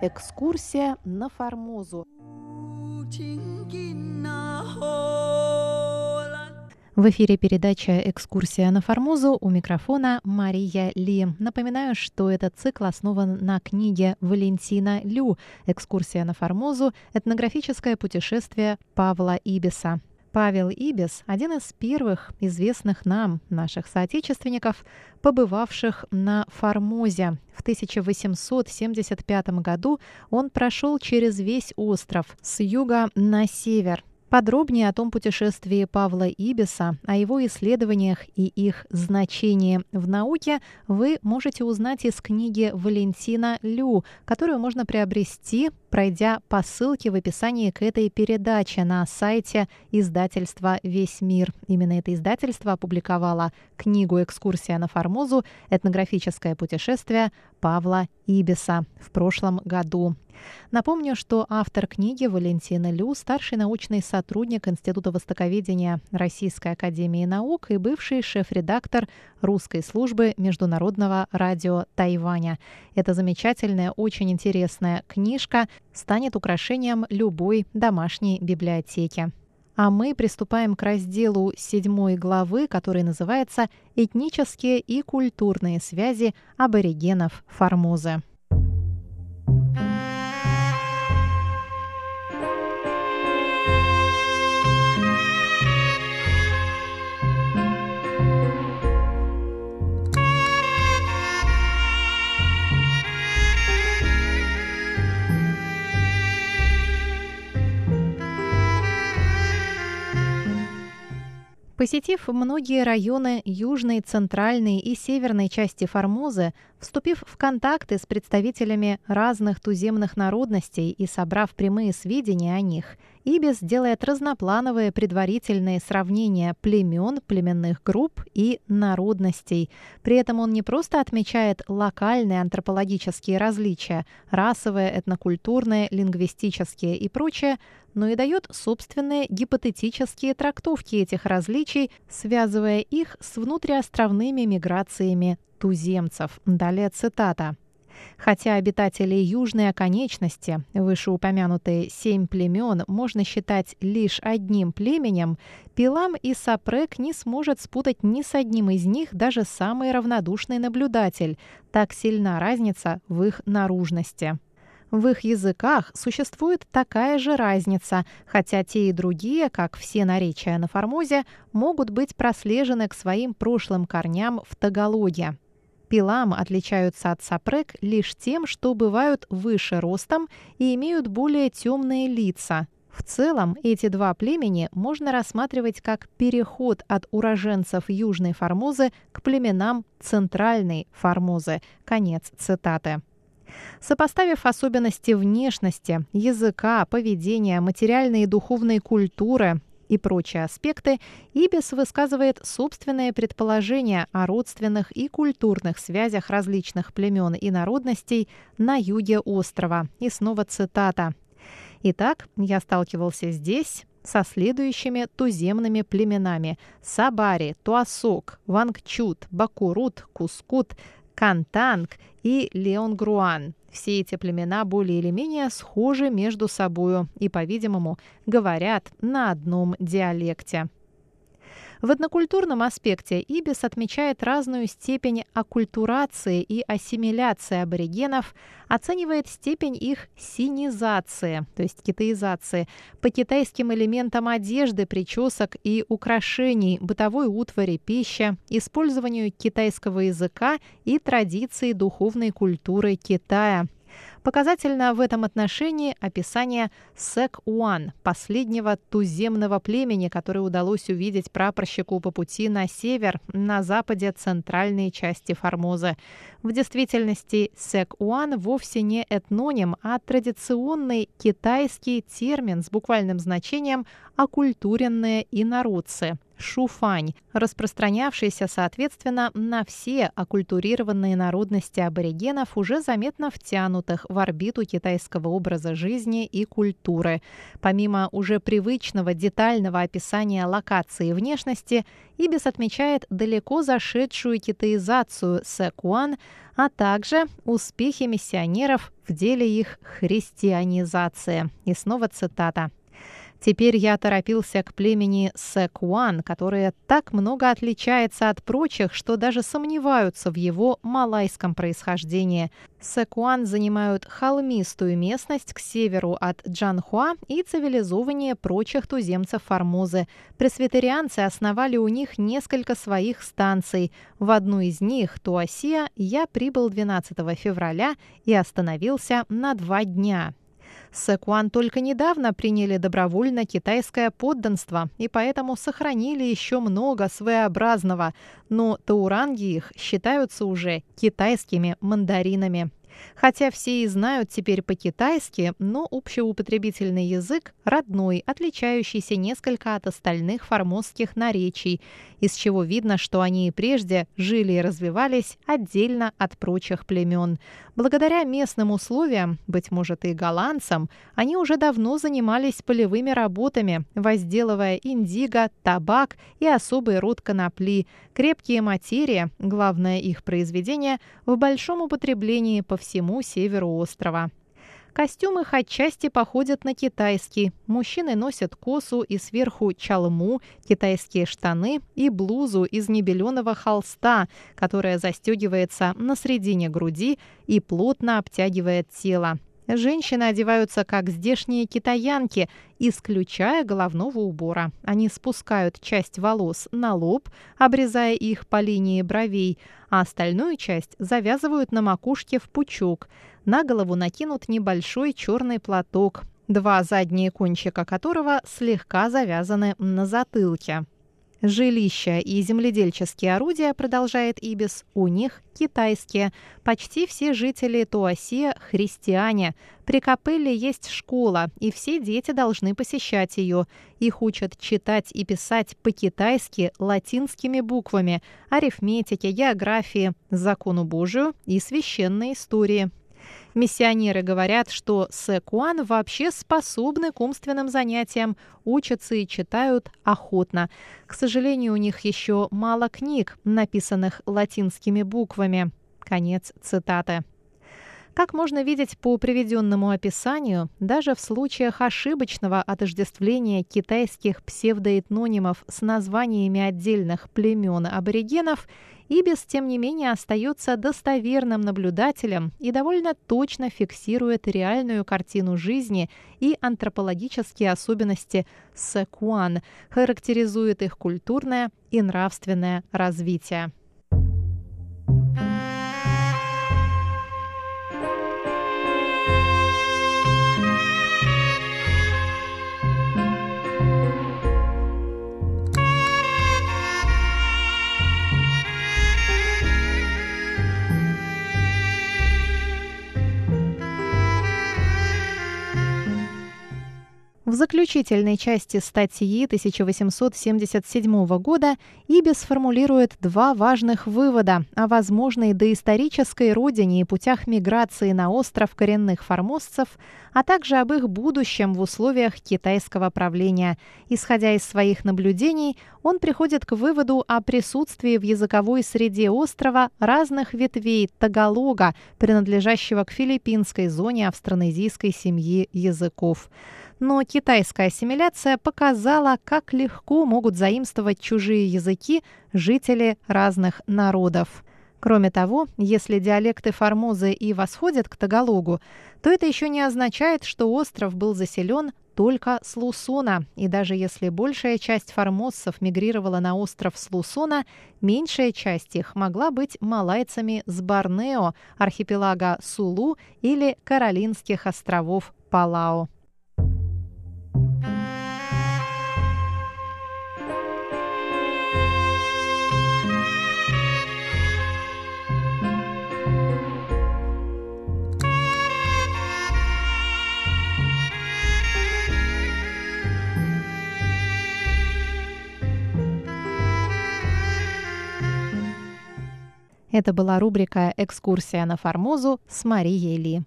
Экскурсия на Формозу. В эфире передача «Экскурсия на Формозу» у микрофона Мария Ли. Напоминаю, что этот цикл основан на книге Валентина Лю «Экскурсия на Формозу. Этнографическое путешествие Павла Ибиса». Павел Ибис – один из первых известных нам, наших соотечественников, побывавших на Формозе. В 1875 году он прошел через весь остров с юга на север, Подробнее о том путешествии Павла Ибиса, о его исследованиях и их значении в науке вы можете узнать из книги Валентина Лю, которую можно приобрести, пройдя по ссылке в описании к этой передаче на сайте издательства «Весь мир». Именно это издательство опубликовало книгу «Экскурсия на Формозу. Этнографическое путешествие Павла Ибиса» в прошлом году. Напомню, что автор книги Валентина Лю, старший научный сотрудник Института востоковедения Российской Академии Наук и бывший шеф-редактор русской службы Международного радио Тайваня. Эта замечательная, очень интересная книжка станет украшением любой домашней библиотеки. А мы приступаем к разделу седьмой главы, который называется «Этнические и культурные связи аборигенов Формозы». Посетив многие районы южной, центральной и северной части Формозы, вступив в контакты с представителями разных туземных народностей и собрав прямые сведения о них, Ибис делает разноплановые предварительные сравнения племен, племенных групп и народностей. При этом он не просто отмечает локальные антропологические различия, расовые, этнокультурные, лингвистические и прочее, но и дает собственные гипотетические трактовки этих различий, связывая их с внутриостровными миграциями туземцев. Далее цитата. Хотя обитатели южной оконечности, вышеупомянутые семь племен, можно считать лишь одним племенем, Пилам и Сапрек не сможет спутать ни с одним из них даже самый равнодушный наблюдатель. Так сильна разница в их наружности. В их языках существует такая же разница, хотя те и другие, как все наречия на Формозе, могут быть прослежены к своим прошлым корням в Тагалоге. Пилам отличаются от сапрек лишь тем, что бывают выше ростом и имеют более темные лица. В целом, эти два племени можно рассматривать как переход от уроженцев Южной Формозы к племенам Центральной Формозы. Конец цитаты. Сопоставив особенности внешности, языка, поведения, материальной и духовной культуры и прочие аспекты, Ибис высказывает собственные предположения о родственных и культурных связях различных племен и народностей на юге острова. И снова цитата. «Итак, я сталкивался здесь, со следующими туземными племенами – Сабари, Туасок, Вангчут, Бакурут, Кускут, Кантанг и Леонгруан. Все эти племена более или менее схожи между собою и, по-видимому, говорят на одном диалекте. В этнокультурном аспекте Ибис отмечает разную степень оккультурации и ассимиляции аборигенов, оценивает степень их синизации, то есть китаизации, по китайским элементам одежды, причесок и украшений, бытовой утвари, пищи, использованию китайского языка и традиции духовной культуры Китая – Показательно в этом отношении описание Сек-Уан, последнего туземного племени, которое удалось увидеть прапорщику по пути на север, на западе центральной части Формозы. В действительности Сек-Уан вовсе не этноним, а традиционный китайский термин с буквальным значением «оккультуренные инородцы». Шуфань, распространявшийся, соответственно, на все оккультурированные народности аборигенов, уже заметно втянутых в орбиту китайского образа жизни и культуры. Помимо уже привычного детального описания локации и внешности, Ибис отмечает далеко зашедшую китаизацию Сэкуан, а также успехи миссионеров в деле их христианизации. И снова цитата. Теперь я торопился к племени Секуан, которое так много отличается от прочих, что даже сомневаются в его малайском происхождении. Секуан занимают холмистую местность к северу от Джанхуа и цивилизованнее прочих туземцев Формозы. Пресвитерианцы основали у них несколько своих станций. В одну из них, Туасия, я прибыл 12 февраля и остановился на два дня. Сэкуан только недавно приняли добровольно китайское подданство и поэтому сохранили еще много своеобразного, но тауранги их считаются уже китайскими мандаринами. Хотя все и знают теперь по-китайски, но общеупотребительный язык родной, отличающийся несколько от остальных формозских наречий, из чего видно, что они и прежде жили и развивались отдельно от прочих племен. Благодаря местным условиям, быть может и голландцам, они уже давно занимались полевыми работами, возделывая индиго, табак и особый род конопли, крепкие материи, главное их произведение, в большом употреблении по всему северу острова. Костюмы их отчасти походят на китайский. Мужчины носят косу и сверху чалму, китайские штаны и блузу из небеленого холста, которая застегивается на середине груди и плотно обтягивает тело. Женщины одеваются как здешние китаянки, исключая головного убора. Они спускают часть волос на лоб, обрезая их по линии бровей, а остальную часть завязывают на макушке в пучок – на голову накинут небольшой черный платок, два задние кончика которого слегка завязаны на затылке. Жилища и земледельческие орудия, продолжает Ибис, у них китайские. Почти все жители Туасия – христиане. При Капелле есть школа, и все дети должны посещать ее. Их учат читать и писать по-китайски латинскими буквами, арифметике, географии, закону Божию и священной истории. Миссионеры говорят, что Сэкуан вообще способны к умственным занятиям, учатся и читают охотно. К сожалению, у них еще мало книг, написанных латинскими буквами. Конец цитаты. Как можно видеть по приведенному описанию, даже в случаях ошибочного отождествления китайских псевдоэтнонимов с названиями отдельных племен аборигенов, Ибис, тем не менее, остается достоверным наблюдателем и довольно точно фиксирует реальную картину жизни и антропологические особенности Секуан, характеризует их культурное и нравственное развитие. В заключительной части статьи 1877 года Иби сформулирует два важных вывода о возможной доисторической родине и путях миграции на остров коренных формозцев, а также об их будущем в условиях китайского правления. Исходя из своих наблюдений, он приходит к выводу о присутствии в языковой среде острова разных ветвей тагалога, принадлежащего к филиппинской зоне австронезийской семьи языков но китайская ассимиляция показала, как легко могут заимствовать чужие языки жители разных народов. Кроме того, если диалекты Формозы и восходят к Тагалогу, то это еще не означает, что остров был заселен только с Лусона. И даже если большая часть формоссов мигрировала на остров с Лусона, меньшая часть их могла быть малайцами с Борнео, архипелага Сулу или Каролинских островов Палау. Это была рубрика «Экскурсия на Формозу» с Марией Ли.